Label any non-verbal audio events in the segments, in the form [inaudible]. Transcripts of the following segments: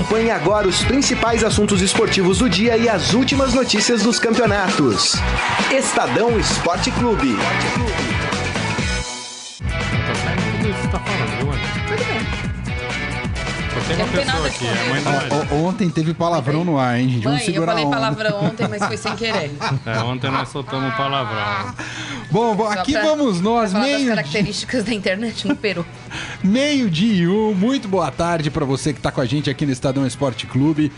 Acompanhe agora os principais assuntos esportivos do dia e as últimas notícias dos campeonatos. Estadão Esporte Clube. Aqui, Ontem teve palavrão no ar, hein, gente? Vamos Mãe, eu segurar falei palavrão ontem, mas foi sem querer. É, ontem nós soltamos palavrão. Bom, bom, aqui pra- vamos nós, meio, características da internet no Peru. [laughs] meio dia e um. Muito boa tarde para você que tá com a gente aqui no Estadão Esporte Clube.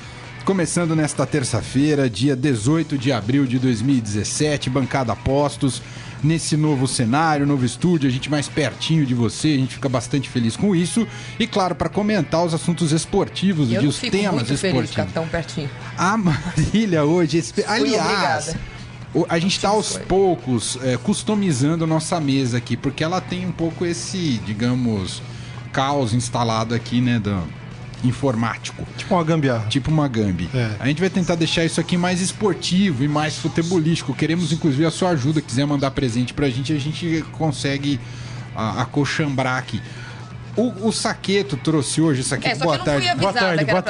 Começando nesta terça-feira, dia 18 de abril de 2017, bancada postos. Nesse novo cenário, novo estúdio, a gente mais pertinho de você, a gente fica bastante feliz com isso. E claro, para comentar os assuntos esportivos Eu dia, os fico temas muito feliz de ficar esportivos. tão pertinho. A Marília hoje, aliás, o- a gente está aos poucos é, customizando a nossa mesa aqui, porque ela tem um pouco esse, digamos, caos instalado aqui, né, do informático, Tipo uma gambiarra. tipo uma Gambi. É. A gente vai tentar deixar isso aqui mais esportivo e mais futebolístico. Queremos inclusive a sua ajuda, quiser mandar presente pra gente, a gente consegue a, acochambrar aqui. O, o Saqueto trouxe hoje, É, Saqueto, só boa que eu não fui tarde. avisada Boa tarde, que era boa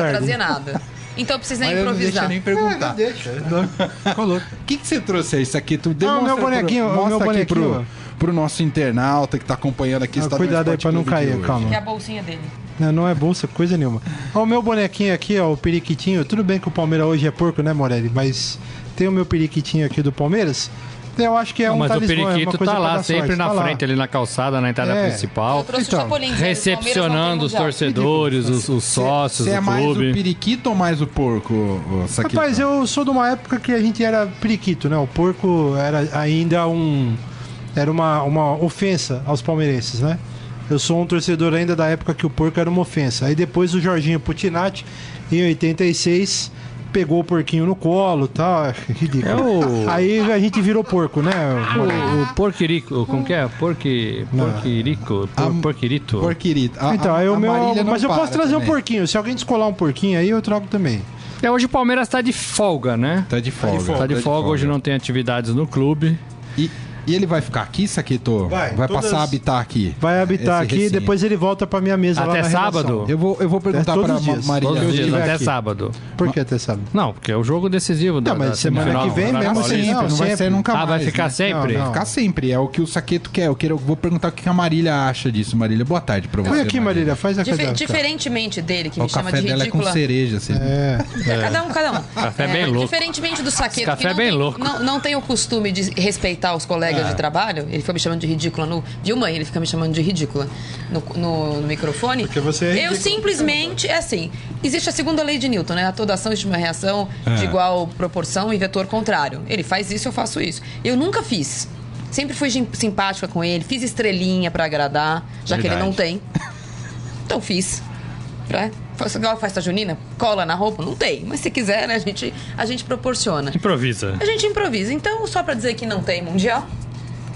tarde. [laughs] Então Mas eu não deixa improvisar. nem perguntar. deixa. Colou. [laughs] O que, que você trouxe aí, Saqueto? Ah, o Demonstra meu bonequinho, pro, o meu mostra aqui pro, bonequinho. pro nosso internauta que tá acompanhando aqui. Ah, cuidado aí pra não cair, calma. Que é a bolsinha dele. Não, não é bolsa, coisa nenhuma. Ó, o meu bonequinho aqui, ó, o periquitinho. Tudo bem que o Palmeiras hoje é porco, né, Morelli? Mas tem o meu periquitinho aqui do Palmeiras. Eu acho que é Não, um mas o talismã, é uma periquito coisa tá pra lá, sempre sorte, na tá lá. frente, ali na calçada, na entrada É. principal. Então, o Recepcionando os mundial. torcedores, os, os sócios Você é do mais o clube. periquito ou mais o porco, Saqueto? Rapaz, eu sou de uma época que a gente era periquito, né? O porco era ainda um. Era uma, uma ofensa aos palmeirenses, né? Eu sou um torcedor ainda da época que o porco era uma ofensa. Aí depois o Jorginho Putinati, em 86, pegou o porquinho no colo e tal. É ridículo. É o- Aí a gente virou porco, né? O, o porquirico, como que é? Porqui, porquirico, por, porquirito. Porquirito. A- Então, a- aí o meu. Mas eu posso trazer um também. porquinho. Se alguém descolar um porquinho aí, eu trago também. É, hoje o Palmeiras tá de folga, né? Tá de folga. Tá de folga, hoje não tem atividades no clube. E, e ele vai ficar aqui, Saqueto? Vai, Vai todas- passar a habitar aqui? Vai habitar aqui e depois ele volta pra minha mesa lá Até sábado? Eu vou, eu vou perguntar todos pra dias. Marília. Todos os dias, até aqui. sábado. Por que até sábado? Não, porque é o jogo decisivo da, Não, mas da semana que vem Vai mesmo assim, sempre. Sempre, não vai ser nunca Ah, vai mais. ficar né? sempre? Não, Vai ficar sempre. É o que o Saqueto quer. Eu quero, vou perguntar o que a Marília acha disso. Marília, boa tarde pra você. Põe aqui, Marília, faz a Dife- cadê? diferentemente dele, que O me chama café de dela é com ridícula. cereja. Você... É. Cada um, cada um. Café bem louco. Diferentemente do Saqueto, café que é não, bem tem, louco. Não, não tem o costume de respeitar os colegas É. de trabalho, ele fica me chamando de ridícula no. Viu, mãe? Ele fica me chamando de ridícula no, no- no microfone. Porque você é Eu ridícula. simplesmente, é assim, existe a segunda lei de Newton, né? A toda ação existe uma reação É. de igual proporção e vetor contrário. Ele faz isso, eu faço isso. Eu nunca fiz. Sempre fui simpática com ele, fiz estrelinha pra agradar, já que ele Verdade. não tem. Então fiz. Pra, faz igual a festa junina, cola na roupa? Não tem. Mas se quiser, né, a gente, a gente proporciona. Improvisa. A gente improvisa. Então, só pra dizer que não tem mundial.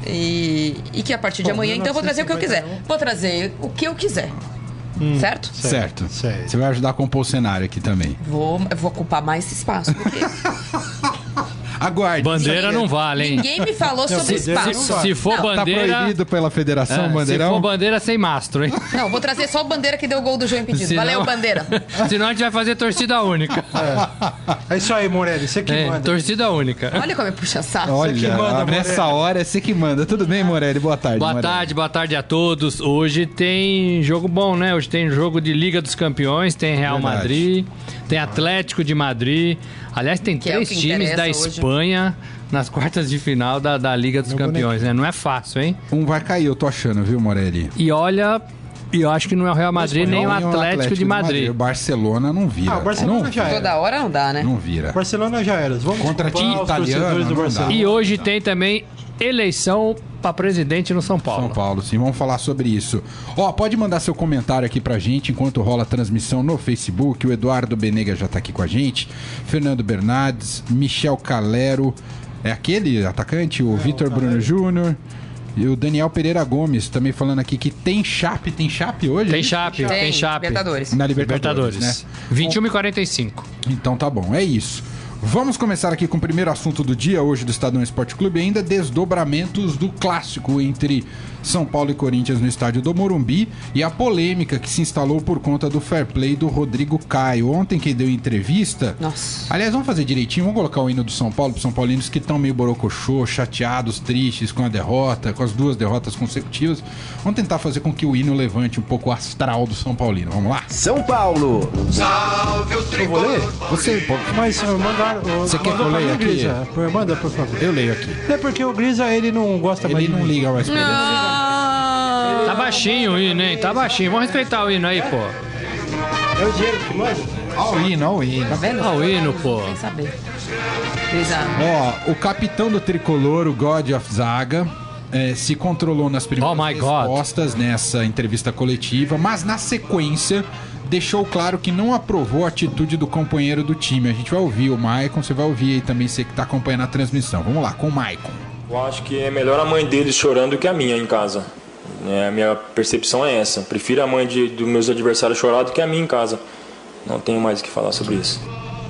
E, e que a partir de Bom, amanhã, então, eu vou trazer o que eu quiser. 1951. Vou trazer o que eu quiser. Certo? Certo. Certo. Você vai ajudar a compor o cenário aqui também. Vou, vou ocupar mais espaço do que. [laughs] Aguarde. Bandeira não vale, hein? Ninguém me falou sobre se- se- espaço. Se for Não. Tá bandeira. proibido pela federação, é, se bandeirão? for bandeira sem mastro, hein? Não, vou trazer só o bandeira que deu o gol do João impedido. Senão- Valeu, bandeira. [laughs] Senão a gente vai fazer torcida única. É isso aí, Morelli, você que É, manda. torcida única. Olha como é puxa saco. Olha, que manda, nessa Morelli. hora é você que manda. Tudo bem, Morelli? Boa tarde, Boa Morelli. tarde, boa tarde a todos. Hoje tem jogo bom, né? Hoje tem jogo de Liga dos Campeões, tem Real Verdade. Madrid, tem Atlético de Madrid. Aliás, tem Que é três que times da hoje. Espanha nas quartas de final da, da Liga dos Meu Campeões, né? Não é fácil, hein? Um vai cair, eu tô achando, viu, Morelli? E olha, eu acho que não é o Real Madrid nem o Não, Atlético, de Madrid. O Barcelona não vira. Ah, o Barcelona não, já era. Toda hora não dá, né? não vira. Barcelona já era. Vamos Contra time os italiano, não. Barcelona. E hoje tem também eleição para presidente no São Paulo. São Paulo, sim, vamos falar sobre isso. Ó, pode mandar seu comentário aqui pra gente enquanto rola a transmissão no Facebook. O Eduardo Benega já tá aqui com a gente. Fernando Bernardes, Michel Calero, é aquele atacante, o Vitor Bruno Júnior. E o Daniel Pereira Gomes também falando aqui que tem chape, tem chape hoje? Tem é chape, tem, chape. Libertadores. Na Libertadores, Libertadores. né? 21 e 45. Então tá bom, é isso. Vamos começar aqui com o primeiro assunto do dia, hoje do Estadão Esporte Clube, ainda desdobramentos do clássico entre São Paulo e Corinthians no estádio do Morumbi e a polêmica que se instalou por conta do fair play do Rodrigo Caio. Ontem quem deu entrevista. Nossa. Aliás, vamos fazer direitinho, vamos colocar o hino do São Paulo para São Paulinos que estão meio borocochô, chateados, tristes com a derrota, com as duas derrotas consecutivas. Vamos tentar fazer com que o hino levante um pouco o astral do São Paulino. Vamos lá? São Paulo. Eu vou ler? Você, Mas uh, mandaram. uh, Você quer que eu leia aqui? Grisa. Pô, Manda, por favor. eu leio aqui. É porque o Grisa, ele não gosta mais Ele não liga mais pra ele. Baixinho o hino, hein? Tá baixinho. Vamos respeitar o hino aí, pô. É o Diego que manda? Ó o hino, ó o hino. tá vendo? Ó o hino, pô. Sem saber. Ó, o capitão do tricolor, o God of Zaga, eh, se controlou nas primeiras Oh my God. respostas nessa entrevista coletiva, mas na sequência deixou claro que não aprovou a atitude do companheiro do time. A gente vai ouvir o Maicon, você vai ouvir aí também, você que tá acompanhando a transmissão. Vamos lá, com o Maicon. Eu acho que é melhor a mãe deles chorando do que a minha em casa. É, a minha percepção é essa. Prefiro a mãe de, dos meus adversários chorar do que a minha em casa. Não tenho mais o que falar sobre isso.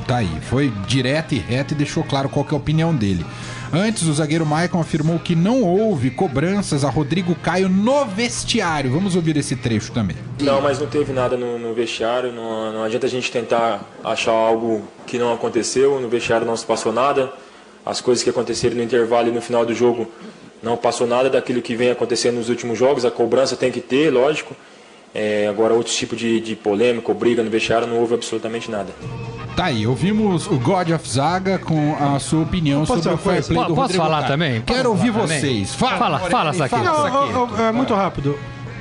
Tá aí, foi direto e reto e deixou claro qual que é a opinião dele. Antes, o zagueiro Maicon afirmou que não houve cobranças a Rodrigo Caio no vestiário. Vamos ouvir esse trecho também. Não, mas não teve nada no, no vestiário. Não, não adianta a gente tentar achar algo que não aconteceu. No vestiário não se passou nada. As coisas que aconteceram no intervalo e no final do jogo não passou nada daquilo que vem acontecendo nos últimos jogos. A cobrança tem que ter, lógico. É, agora, outros tipos de, de polêmica ou briga no vestiário não houve absolutamente nada. Tá aí, ouvimos o God of Zaga com a sua opinião Posso sobre o fair play do posso Rodrigo falar Caio. também? Posso Quero ouvir também? vocês. Fala, Fala, Morelli, fala, Saqueto. Não, ó, é muito rápido.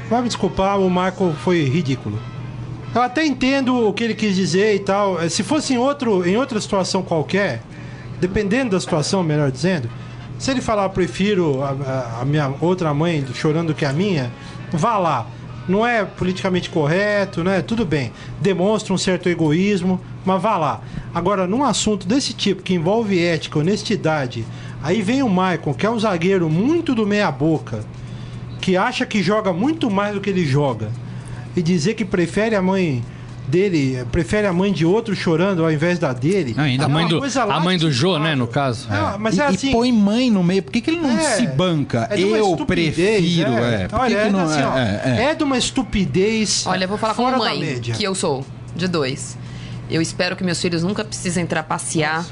Vai me desculpar, o Marco foi ridículo. Eu até entendo o que ele quis dizer e tal. Se fosse em, outro, em outra situação qualquer, dependendo da situação, melhor dizendo, se ele falar, prefiro a, a- minha outra mãe chorando que a minha, vá lá. Não é politicamente correto, né? Tudo bem. Demonstra um certo egoísmo, mas vá lá. Agora, num assunto desse tipo, que envolve ética, honestidade, aí vem o Maicon, que é um zagueiro muito do meia-boca, que acha que joga muito mais do que ele joga e dizer que prefere a mãe dele, prefere a mãe de outro chorando ao invés da dele. Ah, ainda A é mãe uma do, a mãe do Jô, né, no caso. É, mas e, é e assim. põe mãe no meio. Por que, que ele não é, se banca? é Eu prefiro, é. Olha, é, não assim, ó, é, é. é de uma estupidez. Olha, eu vou falar como da mãe, que eu sou, de dois. Eu espero que meus filhos nunca precisem trapacear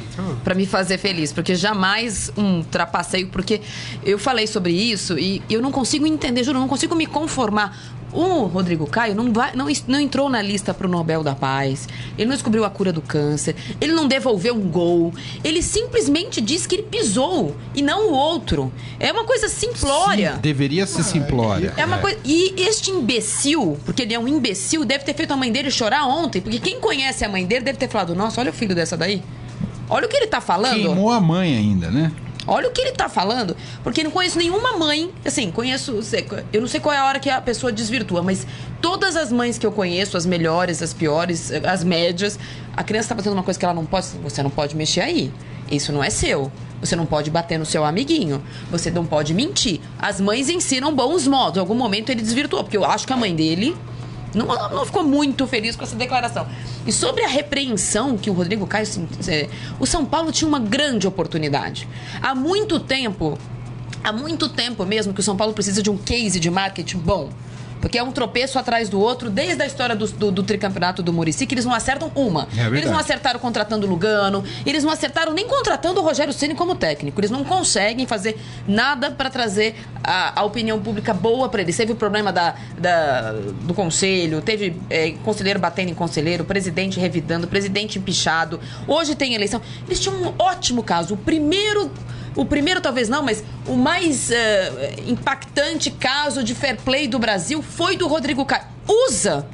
pra me fazer feliz, porque jamais um trapaceio, porque eu falei sobre isso e eu não consigo entender, juro, eu não consigo me conformar. O Rodrigo Caio não, vai, não, não entrou na lista pro Nobel da Paz, ele não descobriu a cura do câncer, ele não devolveu um gol, ele simplesmente disse que ele pisou e não o outro. É uma coisa simplória. Sim, deveria ser simplória. É uma coisa. E este imbecil, porque ele é um imbecil, deve ter feito a mãe dele chorar ontem. Porque quem conhece a mãe dele deve ter falado: Nossa, olha o filho dessa daí. Olha o que ele tá falando. Queimou a mãe ainda, né? Olha o que ele tá falando. Porque não conheço nenhuma mãe. Assim, conheço. Eu não sei qual é a hora que a pessoa desvirtua, mas todas as mães que eu conheço, as melhores, as piores, as médias, a criança tá fazendo uma coisa que ela não pode. Você não pode mexer aí. Isso não é seu. Você não pode bater no seu amiguinho. Você não pode mentir. As mães ensinam bons modos. Em algum momento ele desvirtuou, porque eu acho que a mãe dele não, não ficou muito feliz com essa declaração. E sobre a repreensão que o Rodrigo Caio. o São Paulo tinha uma grande oportunidade. Há muito tempo, há muito tempo mesmo, que o São Paulo precisa de um case de marketing bom. Porque é um tropeço atrás do outro, desde a história do, do, do tricampeonato do Murici, que eles não acertam uma. É eles não acertaram contratando o Lugano, eles não acertaram nem contratando o Rogério Ceni como técnico. Eles não conseguem fazer nada para trazer a, a opinião pública boa para eles. Teve o problema da, da- do conselho, teve é, conselheiro batendo em conselheiro, presidente revidando, presidente empichado. Hoje tem eleição. Eles tinham um ótimo caso. O primeiro. O primeiro, talvez não, mas o mais eh, impactante caso de fair play do Brasil foi do Rodrigo Caio. Usa!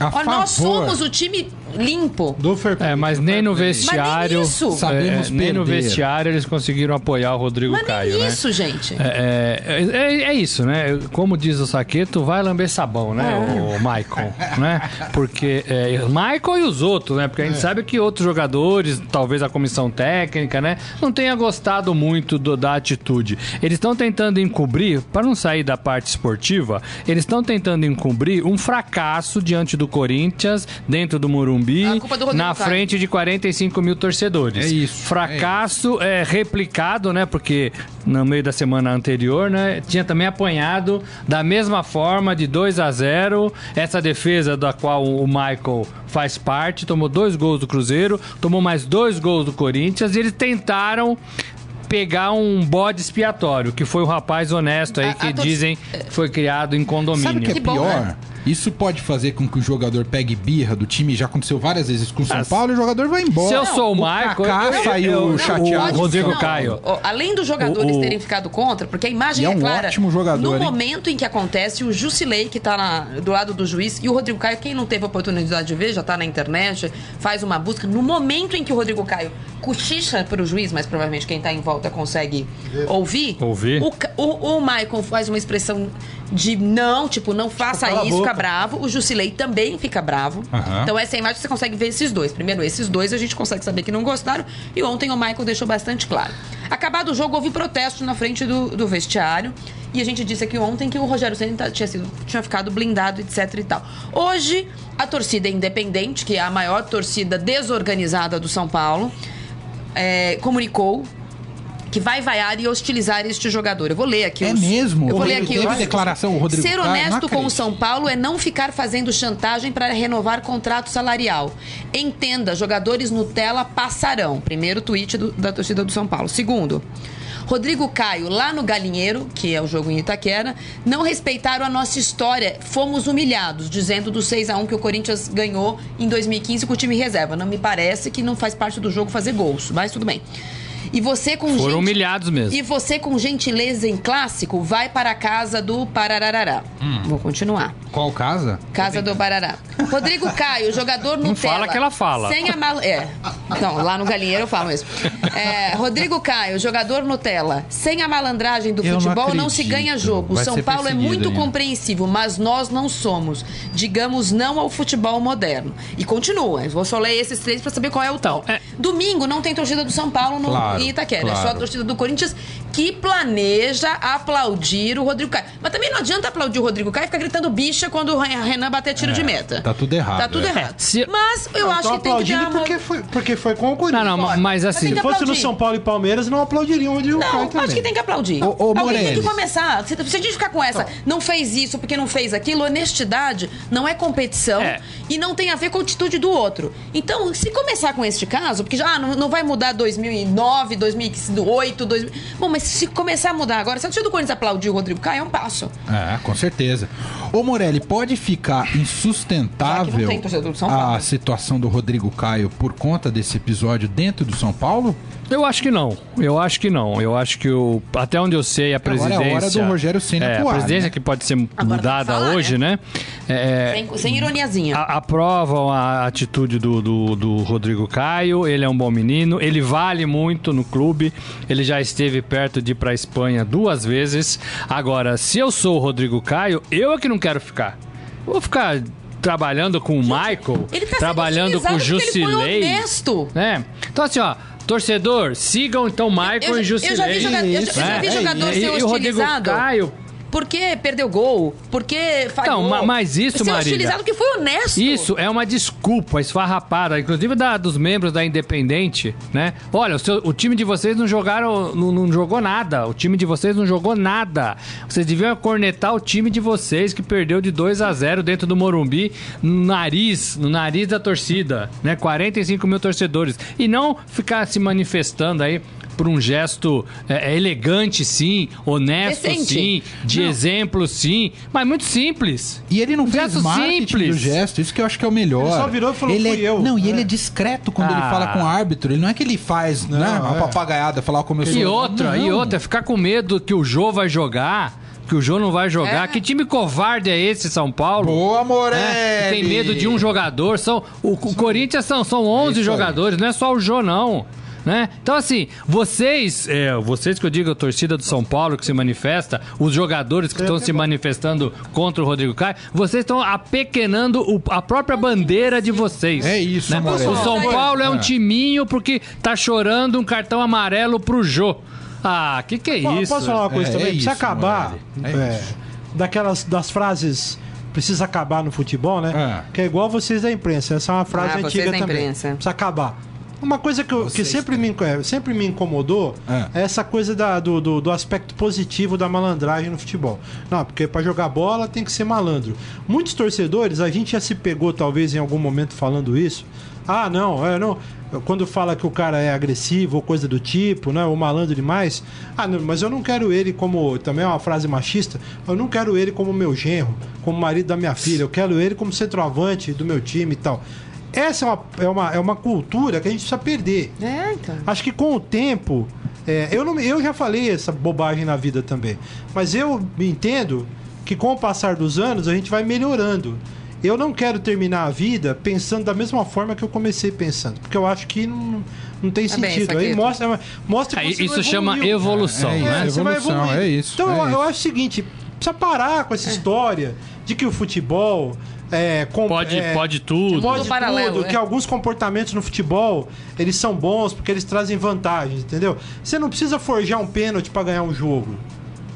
A Olha, nós favor. somos o time limpo. Do fair play. É, mas nem no vestiário. isso. Sabemos é, nem no vestiário eles conseguiram apoiar o Rodrigo Mas Caio, nem né? isso, gente. É, é, é- é isso, né? Como diz o Saqueto, vai lamber sabão, né? O Michael, né? Porque é, o Michael e os outros, né? Porque a gente sabe que outros jogadores, talvez a comissão técnica, né? Não tenha gostado muito do- da atitude. Eles estão tentando encobrir, para não sair da parte esportiva, eles estão tentando encobrir um fracasso diante do Corinthians, dentro do Morumbi, Morumbi, A culpa do Rodrigo na Caio. frente de 45 mil torcedores. É isso, Fracasso é, replicado, né? Porque no meio da semana anterior, né? Tinha também apanhado da mesma forma, de 2 a 0 Essa defesa da qual o Michael faz parte, tomou dois gols do Cruzeiro, tomou mais dois gols do Corinthians e eles tentaram pegar um bode expiatório, que foi o rapaz honesto aí A- a que tor- dizem foi criado em condomínio. Sabe o que é pior? Isso pode fazer com que o jogador pegue birra do time, já aconteceu várias vezes com o São Ah, Paulo, e o jogador vai embora. Se eu sou o o Michael, Kaká eu- saiu eu- eu- chateado. o Rodrigo Não, Caio. Além dos jogadores O- o- terem ficado contra, porque a imagem E é é, um clara. ótimo jogador, No hein? momento em que acontece, o Jusilei, que tá na- do lado do juiz, e o Rodrigo Caio, quem não teve a oportunidade de ver, já tá na internet, faz uma busca. No momento em que o Rodrigo Caio cochicha pro juiz, mas provavelmente quem tá em volta consegue ouvir. Ouvir. O, o, o Michael faz uma expressão de não, tipo, não faça cala a isso, fica bravo. O Jusilei também fica bravo. Aham. Então essa imagem você consegue ver esses dois. Primeiro, esses dois a gente consegue saber que não gostaram. E ontem o Michael deixou bastante claro. Acabado o jogo, houve protesto na frente do, do vestiário. E a gente disse aqui ontem que o Rogério Ceni tá- tinha, sido, tinha ficado blindado, etc e tal. Hoje, a torcida independente, que é a maior torcida desorganizada do São Paulo, é, comunicou que vai vaiar e hostilizar este jogador. Eu vou ler aqui É os- mesmo? Eu vou ler aqui teve os- declaração, o Rodrigo Ser Caio? Não honesto com o. São Paulo é não ficar fazendo chantagem para renovar contrato salarial. Entenda, jogadores Nutella passarão. Primeiro tweet do- da torcida do São Paulo. Segundo, Rodrigo Caio, lá no Galinheiro, que é o jogo em Itaquera, não respeitaram a nossa história. Fomos humilhados, dizendo do 6 a 1 que o Corinthians ganhou em 2015 com o time reserva. Não me parece que não faz parte do jogo fazer gols, mas tudo bem. E você com Foram gente- humilhados mesmo. E você com gentileza em clássico vai para a casa do Parararará. Hum. Vou continuar. Qual casa? Casa do Barará. Rodrigo Caio, jogador Nutella. fala que ela fala. Sem a mal... É. Não, lá no Galinheiro eu falo mesmo. É, Rodrigo Caio, jogador Nutella. Sem a malandragem do Eu não futebol não, se acredito. ganha jogo. O Vai São Paulo é muito ainda. compreensivo, mas nós não somos. Digamos não ao futebol moderno. E continua. Vou só ler esses três pra saber qual é o tal. Então, é- Domingo não tem torcida do São Paulo no Claro, Itaquera. É só a claro. torcida do Corinthians que planeja aplaudir o Rodrigo Caio. Mas também não adianta aplaudir o Rodrigo Caio e ficar gritando bicha quando o Renan bater tiro de meta. tá tudo errado, Tá tudo é. errado. Se- Mas eu acho que tem que dar uma... porque foi, porque foi com o Corinthians. Não, não, Pode. mas Mas assim. tem Se fosse no. São Paulo e Palmeiras, não aplaudiriam o Rodrigo Caio Não, também. acho que tem que aplaudir. Ô, ô, Alguém tem que começar. Se, se a gente ficar com essa, não fez isso porque não fez aquilo, honestidade não é competição É. e não tem a ver com a atitude do outro. Então, se começar com este caso, porque já ah, não, não vai mudar 2009, 2008, 2000... Bom, mas se começar a mudar agora, se a torcida do Corinthians aplaudir o Rodrigo Caio, é um passo. É, com certeza. Ô Morelli, pode ficar insustentável a situação do Rodrigo Caio por conta desse episódio dentro do São Paulo? Eu acho que não. Eu acho que não. Eu acho que o até onde eu sei a Agora é a presidência. hora do Rogério Ceni é, atuar, a presidência né? que pode ser mudada falar, hoje, né? É, Sem, sem ironiazinha. a- aprovam a atitude do, do, do Rodrigo Caio. Ele é um bom menino. Ele vale muito no clube. Ele já esteve perto de ir pra Espanha duas vezes. Agora, se eu sou o Rodrigo Caio, eu é que não quero ficar. Eu vou ficar trabalhando com o Michael, Ele tá sendo trabalhando com o porque ele foi Jusilei. honesto. né? Então, assim, ó. Torcedor, sigam então Michael Eu, e já- eu já Jusilei. vi, joga- eu já- eu já né? vi jogador E- ser e o Rodrigo. Caio Porque perdeu gol, porque falhou. Não, ma- mas isso, Ser Marília- hostilizado porque foi honesto. Isso é uma desculpa esfarrapada, inclusive da, dos membros da Independente, né? Olha, o, seu- o time de vocês não jogaram, não, não jogou nada. O time de vocês não jogou nada. Vocês deviam cornetar o time de vocês que perdeu de 2 a 0 dentro do Morumbi, no nariz, no nariz da torcida, né? 45 mil torcedores. E não ficar se manifestando aí por um gesto é, é, elegante, sim, honesto, Decente. sim, de exemplo, sim, mas muito simples. E ele não fez Gesto marketing simples. do gesto, isso que eu acho que é o melhor. Ele só virou e falou, ele "Fui é, eu". Não, e É. ele é discreto quando ele Ah. fala com o árbitro. Ele não é que ele faz né, uma é. papagaiada, falar como eu sou. E outra, Não. e outra, ficar com medo que o Jô vai jogar, que o Jô não vai jogar. É. Que time covarde é esse, São Paulo? Boa, É, Morelli! que tem medo de um jogador. São, o, o Corinthians são, são 11 Isso aí. jogadores, não é só o Jô, não. Né? Então, assim, vocês, é, vocês que eu digo, a torcida do São Paulo que se manifesta, os jogadores que estão se manifestando contra o Rodrigo Caio, vocês estão apequenando o- a própria bandeira de vocês. É isso, né? O São Paulo é um É. timinho porque tá chorando um cartão amarelo pro Jô. Ah, que que é isso? Posso falar uma coisa É, também? é Precisa isso, acabar. É é, daquelas das frases precisa acabar no futebol, né? Que é igual vocês da imprensa. Essa é uma frase Ah, vocês antiga da também. imprensa. Precisa acabar. Uma coisa que, eu- que sempre, me, é, sempre me incomodou Ah. é essa coisa da- do, do, do aspecto positivo da malandragem no futebol. Não, porque para jogar bola tem que ser malandro. Muitos torcedores, a gente já se pegou talvez em algum momento falando isso. Ah, não, é, não. Quando fala que o cara é agressivo ou coisa do tipo, né? Ou malandro demais. Ah, não, mas eu não quero ele como. Também é uma frase machista. Eu não quero ele como meu genro, como marido da minha filha. Eu quero ele como centroavante do meu time e tal. Essa é uma, é uma, é uma cultura que a gente precisa perder. É, então. Acho que com o tempo. é, eu, não, eu já falei essa bobagem na vida também. Mas eu entendo que com o passar dos anos a gente vai melhorando. Eu não quero terminar a vida pensando da mesma forma que eu comecei pensando. Porque eu acho que não, não tem Tá bem, sentido. Aí Saqueto. mostra, mostra que Aí, você isso não chama evolução, É, é né? você vai Evolução, evoluir. é isso, Então é eu, eu isso. acho o seguinte: precisa parar com essa história de que o futebol. É, com- Pode- é, pode tudo. Pode Mundo paralelo, tudo, é. que alguns comportamentos no futebol eles são bons porque eles trazem vantagens, entendeu? Você não precisa forjar um pênalti pra ganhar um jogo,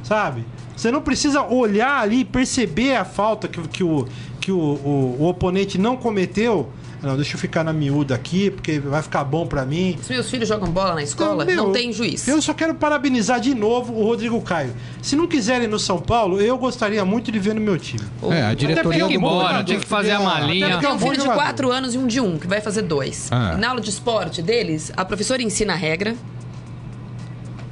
sabe? Você não precisa olhar ali e perceber a falta que, que, o, que o, o, o oponente não cometeu. Não, deixa eu ficar na miúda aqui, porque vai ficar bom pra mim. Se meus filhos jogam bola na escola, Então, meu, não tem juiz. Eu só quero parabenizar de novo o Rodrigo Caio. Se não quiserem no São Paulo, eu gostaria muito de ver no meu time. É, a diretoria Tem que ir embora, tinha que fazer a malinha. Eu tenho um filho de jogador. 4 anos e um de 1, um, que vai fazer dois. Ah. Na aula de esporte deles, a professora ensina a regra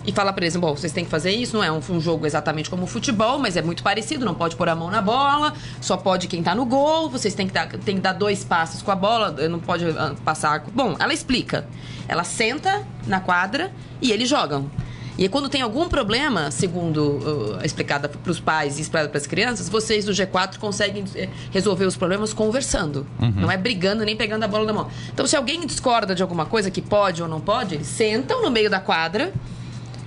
e fala pra eles: bom, vocês têm que fazer isso, não é um, um jogo exatamente como o futebol, mas é muito parecido, não pode pôr a mão na bola, só pode quem tá no gol, vocês têm que dar, têm que dar dois passos com a bola, não pode ah, passar. Bom, ela explica. Ela senta na quadra e eles jogam. E quando tem algum problema, segundo uh, explicada para os pais e explicada para as crianças, vocês do G4 conseguem eh, resolver os problemas conversando. Não é brigando nem pegando a bola na mão. Então, se alguém discorda de alguma coisa que pode ou não pode, eles sentam no meio da quadra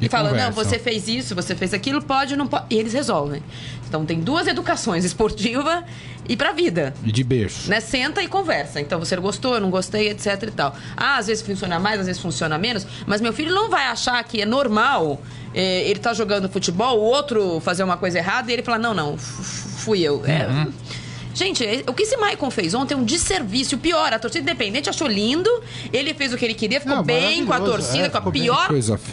e, E falam: não, você fez isso, você fez aquilo, pode ou não pode. E eles resolvem. Então, tem duas educações: esportiva e para a vida E de berço. né? Senta e conversa. Então, você gostou, eu não gostei, etc e tal. Ah, às vezes funciona mais, às vezes funciona menos, mas meu filho não vai achar que é normal eh, ele tá jogando futebol, o outro fazer uma coisa errada e ele falar, não, não, fui eu. É, Uhum. Gente, é- o que esse Maicon fez ontem é um desserviço. O pior, a torcida independente achou lindo, ele fez o que ele queria, ficou Não, bem com a torcida, é, com a pior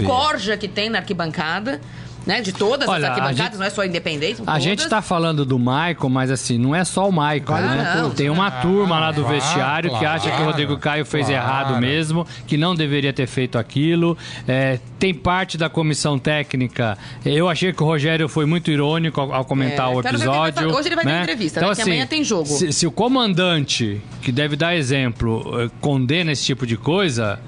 corja que tem na arquibancada. Né, de todas Olha, as arquibancadas, gente- não é só independente. A gente todas. tá falando do Maicon, mas assim, não é só o Maicon, né? não. Tem uma turma lá do claro, vestiário que acha que o claro, Rodrigo Caio fez claro. errado mesmo, que não deveria ter feito aquilo. É, tem parte da comissão técnica. Eu achei que o Rogério foi muito irônico ao, ao comentar É, o vai episódio. fa- hoje ele vai dar né? entrevista, então, né? Que assim, amanhã tem jogo. Se, se o comandante, que deve dar exemplo, eh, condena esse tipo de coisa,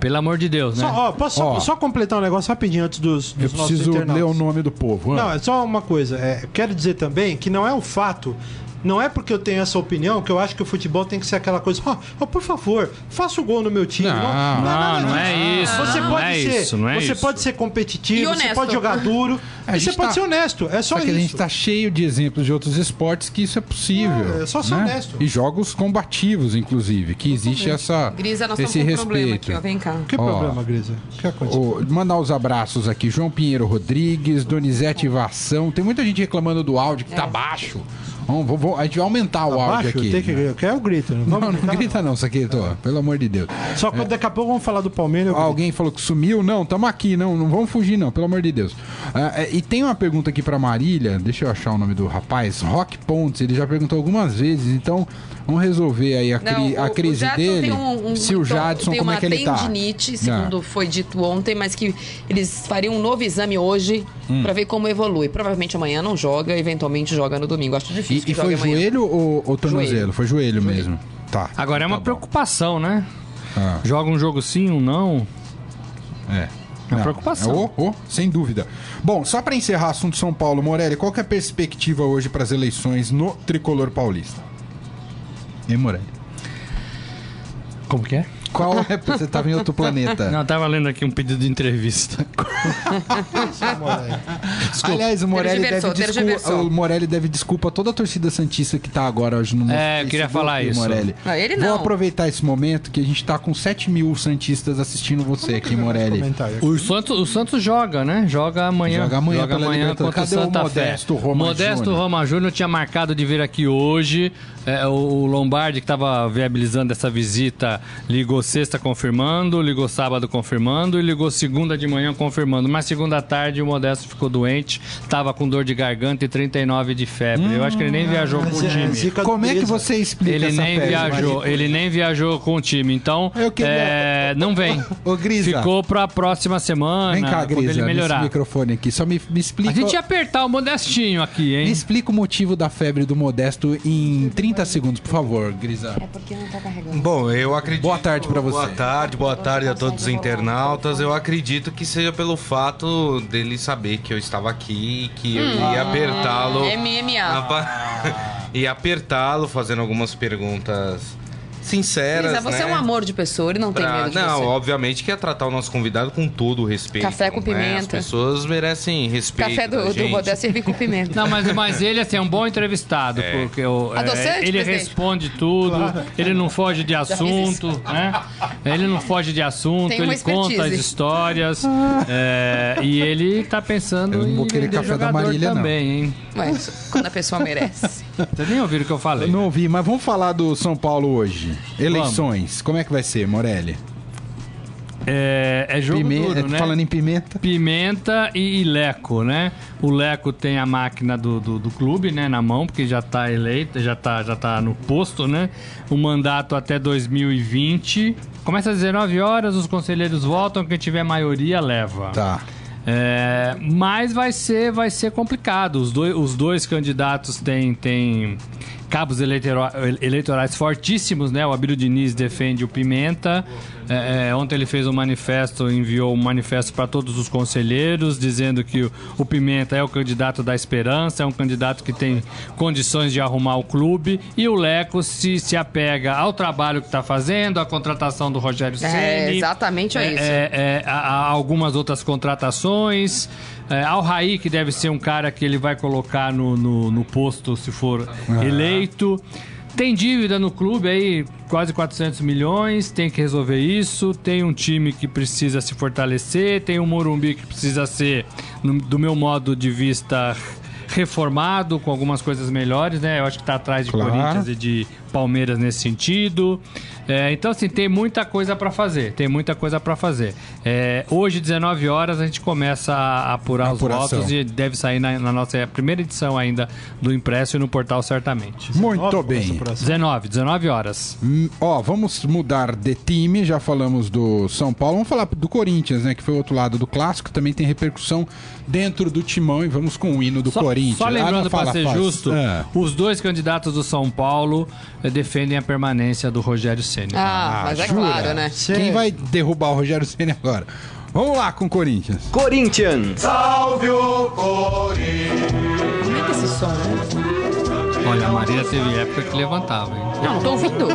pelo amor de Deus, né? Só, ó, posso só, Ó. só completar um negócio rapidinho antes dos, Eu dos nossos preciso internautas? ler o nome do povo. Não, ah. é só uma coisa. É, quero dizer também que não é o fato. Não é porque eu tenho essa opinião que eu acho que o futebol tem que ser aquela coisa. "Ó, ó, por favor, faça o gol no meu time. Não, não, não é isso, Você não pode é ser. isso, não é você isso. pode ser competitivo, você pode jogar duro. [laughs] A e você gente pode tá- ser honesto. É só Só que isso. a gente tá cheio de exemplos de outros esportes que isso é possível. É, é só ser né? honesto. E jogos combativos, inclusive, que existe essa, Grisa, nós esse um problema respeito. aqui, ó. Vem cá. Que Ó. problema, Grisa? O que aconteceu? Ô, mandar os abraços aqui. João Pinheiro Rodrigues, Donizete Vação. Tem muita gente reclamando do áudio que tá baixo. Vamos, vamos- vamos- a gente vai aumentar o áudio Abaixo? aqui. Tem que, eu quero o grito. Não, Não, não grita não, Saqueto. Pelo amor de Deus. Só que daqui a pouco vamos falar do Palmeiras. Alguém falou que sumiu? Não, tamo aqui, não, não vamos fugir, não, pelo amor de Deus. Ah, é, e tem uma pergunta aqui pra Marília, deixa eu achar o nome do rapaz, Rock Pontes, ele já perguntou algumas vezes, então vamos resolver aí a, cri- Não, a o- crise o dele. tem um- um- se o Jadson, tem como é que ele tá? uma tendinite, segundo Ah. foi dito ontem, mas que eles fariam um novo exame hoje Hum. pra ver como evolui. Provavelmente amanhã não joga, eventualmente joga no domingo. Acho difícil E, que e foi amanhã. joelho ou, ou tornozelo? Joelho. Foi joelho, mesmo. Tá. Agora é uma Tá preocupação, né? Ah. Joga um jogo sim, um não. É. uma Não, preocupação. é, ô, ô, sem dúvida. Bom, só pra encerrar o assunto São Paulo, Morelli, qual que é a perspectiva hoje para as eleições no tricolor paulista? Hein, Morelli? Como que é? Qual é? Você tava em outro planeta. Não, eu tava lendo aqui um pedido de entrevista. Aliás, o Morelli, deve Tergiversou, desculpa, tergiversou. o Morelli deve desculpa a toda a torcida Santista que tá agora hoje no É, eu queria Facebook, falar isso. Morelli. Não, ele Vou não. aproveitar esse momento que a gente tá com 7 mil Santistas assistindo você aqui, Morelli. Comentário. O Santos, o Santos joga, né? Joga amanhã. Joga amanhã pela contra o. Cadê o Santa Modesto Fé. Roma Modesto Júnior? Roma Júnior tinha marcado de vir aqui hoje. É, o, o Lombardi, que estava viabilizando essa visita, ligou sexta confirmando, ligou sábado confirmando e ligou segunda de manhã confirmando. Mas segunda tarde o Modesto ficou doente, estava com dor de garganta e 39 de febre. Eu acho que ele nem viajou com o é time. Como é que você explica Ele essa nem febre, viajou, ele nem viajou com o time. Então, queria- é, não vem. Ô, Grisa. Ficou pra próxima semana. Vem cá, Grisa, ele nesse melhorar. microfone aqui. Só me, me explica... A gente ia apertar o modestinho aqui, hein? Me explica o motivo da febre do Modesto em 30 segundos, por favor, Grisa. Porque não tá carregando. Bom, eu acredito. Boa tarde pra você. Boa tarde, boa tarde a todos os internautas. Eu acredito que seja pelo fato dele saber que eu estava aqui e que eu ia apertá-lo. MMA. Apa- ia [laughs] apertá-lo fazendo algumas perguntas sinceras. Grisa, você né? é um amor de pessoa, ele não tem Pra- medo de não, você. obviamente que ia tratar o nosso convidado com todo o respeito. Café com né? pimenta. As pessoas merecem respeito. Café do, do. Modesto servir com pimenta. Não, mas, mas ele assim, é um bom entrevistado, É. porque o, é, ele presidente? responde tudo, ele não foge de assunto, né? Ele não foge de assunto, ele conta as histórias é, e ele tá pensando Eu não vou em querer café da Marília, não. também, hein? Mas quando a pessoa merece. Vocês nem ouviram o que eu falei. Eu não ouvi, mas vamos falar do São Paulo hoje. Eleições. Como é que vai ser, Morelli? É, é jogo Pimenta, duro, né? Falando em pimenta. Pimenta e, e Leco, né? O Leco tem a máquina do, do, do clube, né, na mão, porque já tá eleito, já tá, já tá no posto, né? O mandato até 2020. Começa às 19 horas, os conselheiros votam, quem tiver maioria leva. Tá. É, mas vai ser, vai ser complicado. Os dois, os dois candidatos têm, têm cabos eleitorais fortíssimos, né? O Abílio Diniz defende o Pimenta. É, é, ontem ele fez um manifesto, enviou um manifesto para todos os conselheiros, dizendo que o, o Pimenta é o candidato da esperança, é um candidato que tem condições de arrumar o clube. E o Leco se, se apega ao trabalho que está fazendo, à contratação do Rogério É, Ceni. exatamente é isso. É, é, a- a- algumas outras contratações. É, ao Raí, que deve ser um cara que ele vai colocar no, no, no posto se for eleito. Tem dívida no clube aí, quase 400 milhões, tem que resolver isso. Tem um time que precisa se fortalecer, tem um Morumbi que precisa ser, do meu modo de vista, reformado com algumas coisas melhores, né? Eu acho que tá atrás de Claro. Corinthians e de Palmeiras nesse sentido. É, então, assim, tem muita coisa para fazer. Tem muita coisa para fazer. É, hoje, 19 horas, a gente começa a apurar os votos e deve sair na, na nossa primeira edição ainda do impresso e no portal certamente. Muito bem. essa apuração. 19, 19 horas. Hum, Ó, vamos mudar de time. Já falamos do São Paulo. Vamos falar do Corinthians, né? Que foi o outro lado do clássico. Também tem repercussão dentro do timão. E vamos com o hino do Só, Corinthians. só Ah, lembrando, para ser justo, Ah. os dois candidatos do São Paulo defendem a permanência do Rogério Ceni. Ah, mas é jura? claro, né? Cê- Quem vai derrubar o Rogério Ceni agora? Vamos lá com o Corinthians. Corinthians. Como é que esse som, né? Olha, a Maria teve época que levantava, hein? Não, não tô ouvindo.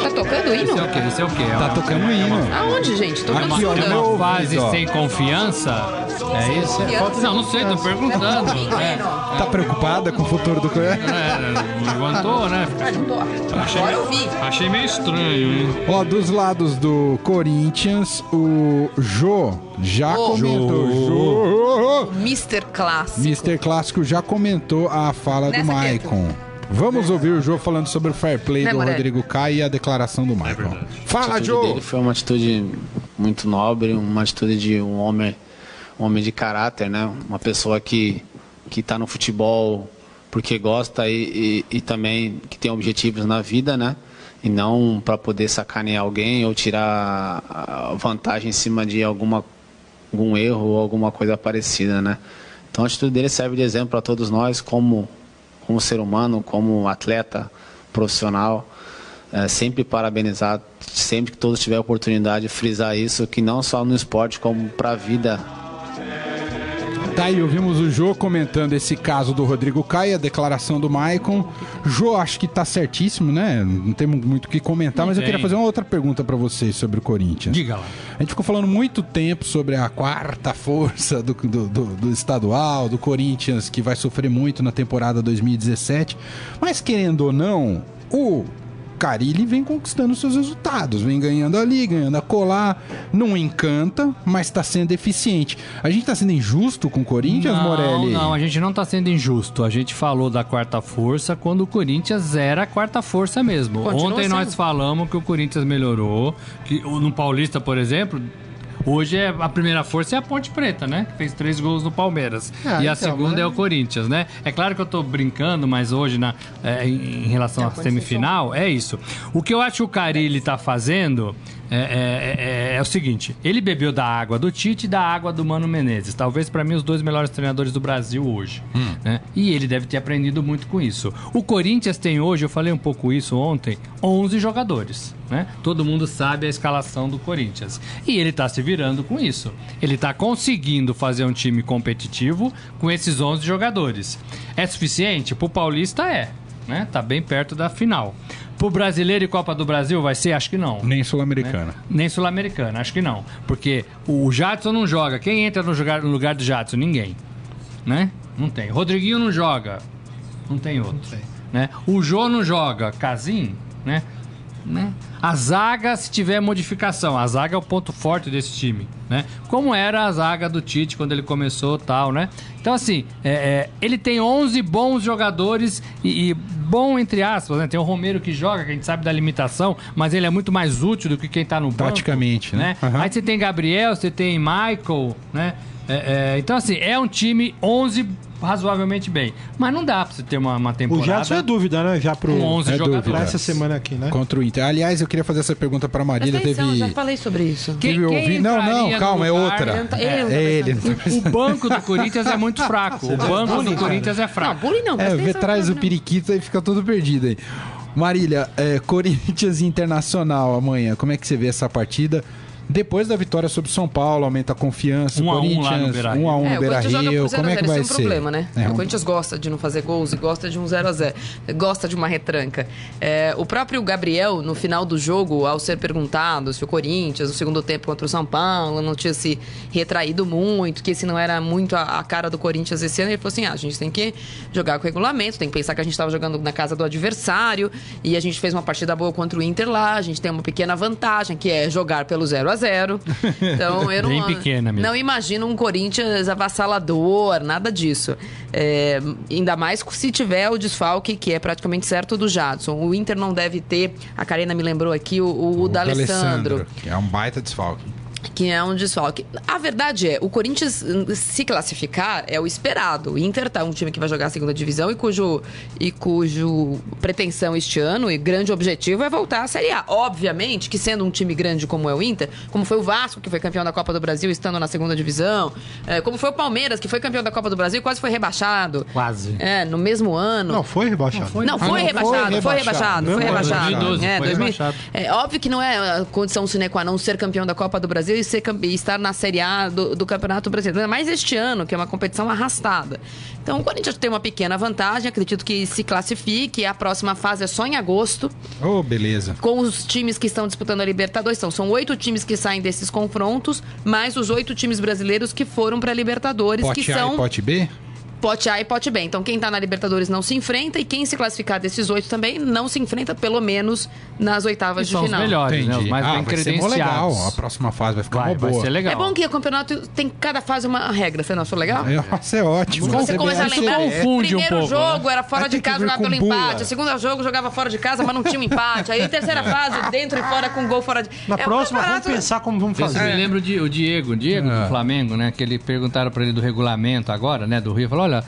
Tá tocando Esse é o hino? quê? Esse é o quê? É Tá uma- tocando é hino. Aonde, gente? Tô É vendo ó, é uma fase ó. sem confiança? É isso? Confiança. Não, não sei, tô perguntando. É, Tá preocupada com o futuro do Corinthians? é, levantou, né? Ah, tô. Agora eu vi. Achei meio estranho, hein? Ó, dos lados do Corinthians, o Jô já Ô. comentou. Jô. Mr. Clássico. Mr. Clássico já comentou a fala do Nessa Maicon. Vamos ouvir o Jô falando sobre o fair play Né, do? Rodrigo Caio e a declaração do Maicon. Fala, A atitude Jô! dele foi uma atitude muito nobre, uma atitude de um homem, um homem de caráter, né? Uma pessoa que que está no futebol porque gosta e, e, e também que tem objetivos na vida, né? E não para poder sacanear alguém ou tirar vantagem em cima de alguma algum erro ou alguma coisa parecida, né? Então a atitude dele serve de exemplo para todos nós como como ser humano, como atleta profissional. É, sempre parabenizar, sempre que todos tiverem oportunidade, frisar isso, que não só no esporte, como para a vida Tá aí, ouvimos o Jô comentando esse caso do Rodrigo Caio, a declaração do Maicon. Jô, acho que tá certíssimo, né? Não temos muito o que comentar, mas eu tem. queria fazer uma outra pergunta pra vocês sobre o Corinthians. Diga lá. A gente ficou falando muito tempo sobre a quarta força do, do, do- do estadual, do Corinthians, que vai sofrer muito na temporada 2017. Mas querendo ou não, o Carilli vem conquistando seus resultados, vem ganhando ali, ganhando a colar. Não encanta, mas está sendo eficiente. A gente está sendo injusto com o Corinthians, não, Morelli? Não, a gente não tá sendo injusto. A gente falou da quarta força quando o Corinthians era a quarta força mesmo. Continua Ontem nós sendo. falamos que o Corinthians melhorou. Que no Paulista, por exemplo. Hoje é a primeira força é a Ponte Preta, né? Que fez três gols no Palmeiras. Ah, e a então, segunda mas- é o Corinthians, né? É claro que eu tô brincando, mas hoje, na, é, em, em relação à semifinal, é isso. O que eu acho que o Carilli tá fazendo é, é- é- é o seguinte: ele bebeu da água do Tite e da água do Mano Menezes. Talvez para mim os dois melhores treinadores do Brasil hoje. né? E ele deve ter aprendido muito com isso. O Corinthians tem hoje, eu falei um pouco isso ontem, 11 jogadores. Né? Todo mundo sabe a escalação do Corinthians. E ele tá se virando com isso. Ele tá conseguindo fazer um time competitivo com esses 11 jogadores. É suficiente? Pro Paulista é. Né? Tá bem perto da final. Pro Brasileiro e Copa do Brasil vai ser? Acho que não. Nem Sul-Americana. Nem Sul-Americana, acho que não. Porque o Jadson não joga. Quem entra no lugar, no lugar do Jadson? Ninguém. Né? Não tem. Rodriguinho não joga. Não tem outro. Né? O Jô não joga. Casim, né? Né? A zaga, se tiver modificação. A zaga é o ponto forte desse time, né? Como era a zaga do Tite quando ele começou tal, né? Então, assim, é, é, ele tem 11 bons jogadores e, e bom entre aspas, né? Tem o Romero que joga, que a gente sabe da limitação, mas ele é muito mais útil do que quem tá no banco. Taticamente, né? Aham. Aí você tem Gabriel, você tem Michael, né? É, é, então, assim, é um time 11 razoavelmente bem. Mas não dá pra você ter uma, uma O temporada Jadson é dúvida, né? Já pro. com 11 É jogadores. dúvida. Pra essa semana aqui, né? Contra o Inter. Aliás, eu queria fazer essa pergunta para Marília. Atenção, Teve. já falei sobre isso. Quem- teve quem ouvi- Não, não, calma, é outra. Ele não tá- não tá É ele. pensando. O banco do Corinthians é muito fraco. O banco do Corinthians é Não, fraco. bullying não. É, vê traz o não. periquito e fica todo perdido aí. Marília, é, Corinthians Internacional amanhã, como é que você vê essa partida? Depois da vitória sobre São Paulo, aumenta a confiança. Um a um lá no Corinthians, Beira-Rio. um a um É, no o Corinthians joga Beira-Rio. por 0 Como é 0 que vai esse é um ser? problema, né? É, o Corinthians gosta de não fazer gols e gosta de um 0 a 0 Gosta de uma retranca. É, o próprio Gabriel, no final do jogo, ao ser perguntado se o Corinthians, no segundo tempo contra o São Paulo, não tinha se retraído muito, que esse não era muito a, a cara do Corinthians esse ano, ele falou assim: ah, a gente tem que jogar com regulamento, tem que pensar que a gente estava jogando na casa do adversário e a gente fez uma partida boa contra o Inter lá, a gente tem uma pequena vantagem, que é jogar pelo 0 a 0 Então, [laughs] eu não. Bem pequena mesmo. Não imagino um Corinthians avassalador, nada disso. É, ainda mais se tiver o desfalque, que é praticamente certo do Jadson. O Inter não deve ter, a Karina me lembrou aqui, o, o, o D'Alessandro que É um baita desfalque. Que é um desfalque. A verdade é, o Corinthians hum, se classificar é o esperado. O Inter tá um time que vai jogar a segunda divisão e cujo e cujo pretensão este ano e grande objetivo é voltar à Série A. Obviamente que sendo um time grande como é o Inter, como foi o Vasco que foi campeão da Copa do Brasil estando na segunda divisão, é, como foi o Palmeiras que foi campeão da Copa do Brasil e quase foi rebaixado. Quase. É, no mesmo ano. Não, foi rebaixado. Não, foi, Ah, não, foi rebaixado, foi rebaixado, rebaixado. foi Não, rebaixado. 2012 É, foi 2000 rebaixado. é óbvio que não é a condição sine qua non ser campeão da Copa do Brasil e, ser, e estar na Série A do, do Campeonato Brasileiro. Mas este ano, que é uma competição arrastada. Então o Corinthians tem uma pequena vantagem, acredito que se classifique. A próxima fase é só em agosto, Ô, beleza. com os times que estão disputando a Libertadores. Então, são oito times que saem desses confrontos, mais os oito times brasileiros que foram para a Libertadores, Pote que A são e pote B? Pote A e Pote B. Então, quem tá na Libertadores não se enfrenta e quem se classificar desses oito também não se enfrenta, pelo menos nas oitavas E de são os melhor. melhores, né? Os mais ah, bem vai ser mó credenciados. legal. A próxima fase vai ficar Vai, uma vai boa. ser legal. É bom que o campeonato tem cada fase uma regra, você não achou legal? Nossa, é ótimo. Se você começar a lembrar, confunde um primeiro pouco, jogo era fora de casa, jogava pelo bula. empate. O segundo jogo jogava fora de casa, mas não tinha um empate. Aí terceira fase, dentro e fora com gol fora de. Na É um próxima, vamos pensar como vamos fazer. me lembram de, o Diego, o Diego do Flamengo, né? Que ele perguntaram pra ele do regulamento agora, né? Do Rio. Falou, olha,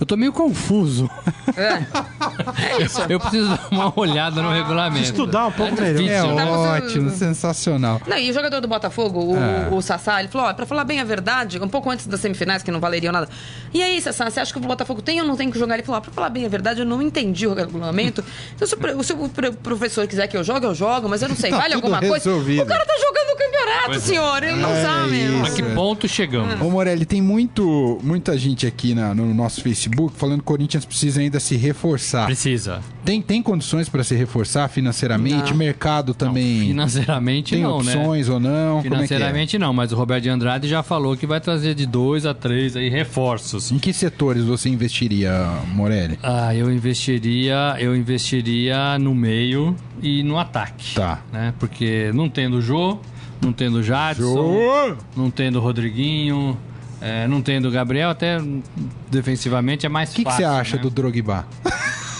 Eu tô meio confuso. É, [laughs] é isso. Eu preciso dar uma olhada no regulamento. Estudar um pouco melhor. difícil. É Dá pra você- ótimo, sensacional. Não, e o jogador do Botafogo, o, É. o Sassá, ele falou: ó, pra falar bem a verdade, um pouco antes das semifinais, que não valeriam nada. E aí, Sassá, você acha que o Botafogo tem ou não tem que jogar? Ele falou: ó, pra falar bem a verdade, eu não entendi o regulamento. Então, se o, se o pro- professor quiser que eu jogue, eu jogo, mas eu não sei, Tá vale alguma coisa? resolvido. O cara tá jogando o campeonato, Pois é. senhor, ele não É sabe. isso. A que ponto chegamos? Ô Morelli, tem muito, muita gente aqui na- no nosso Facebook falando que o Corinthians precisa ainda se reforçar. Precisa. Tem, tem condições para se reforçar financeiramente? Não. Mercado também Financeiramente tem não, né? opções ou não? Como é que é? Financeiramente não, mas o Roberto de Andrade já falou que vai trazer de dois a três aí reforços. Em que setores você investiria, Morelli? Ah, eu investiria, eu investiria no meio e no ataque. Tá. Né? Porque não tendo o Jô, não tendo o Jadson, não tendo o Rodriguinho, é, não tendo o Gabriel, até defensivamente é mais O que, que fácil. você acha né? do Drogba?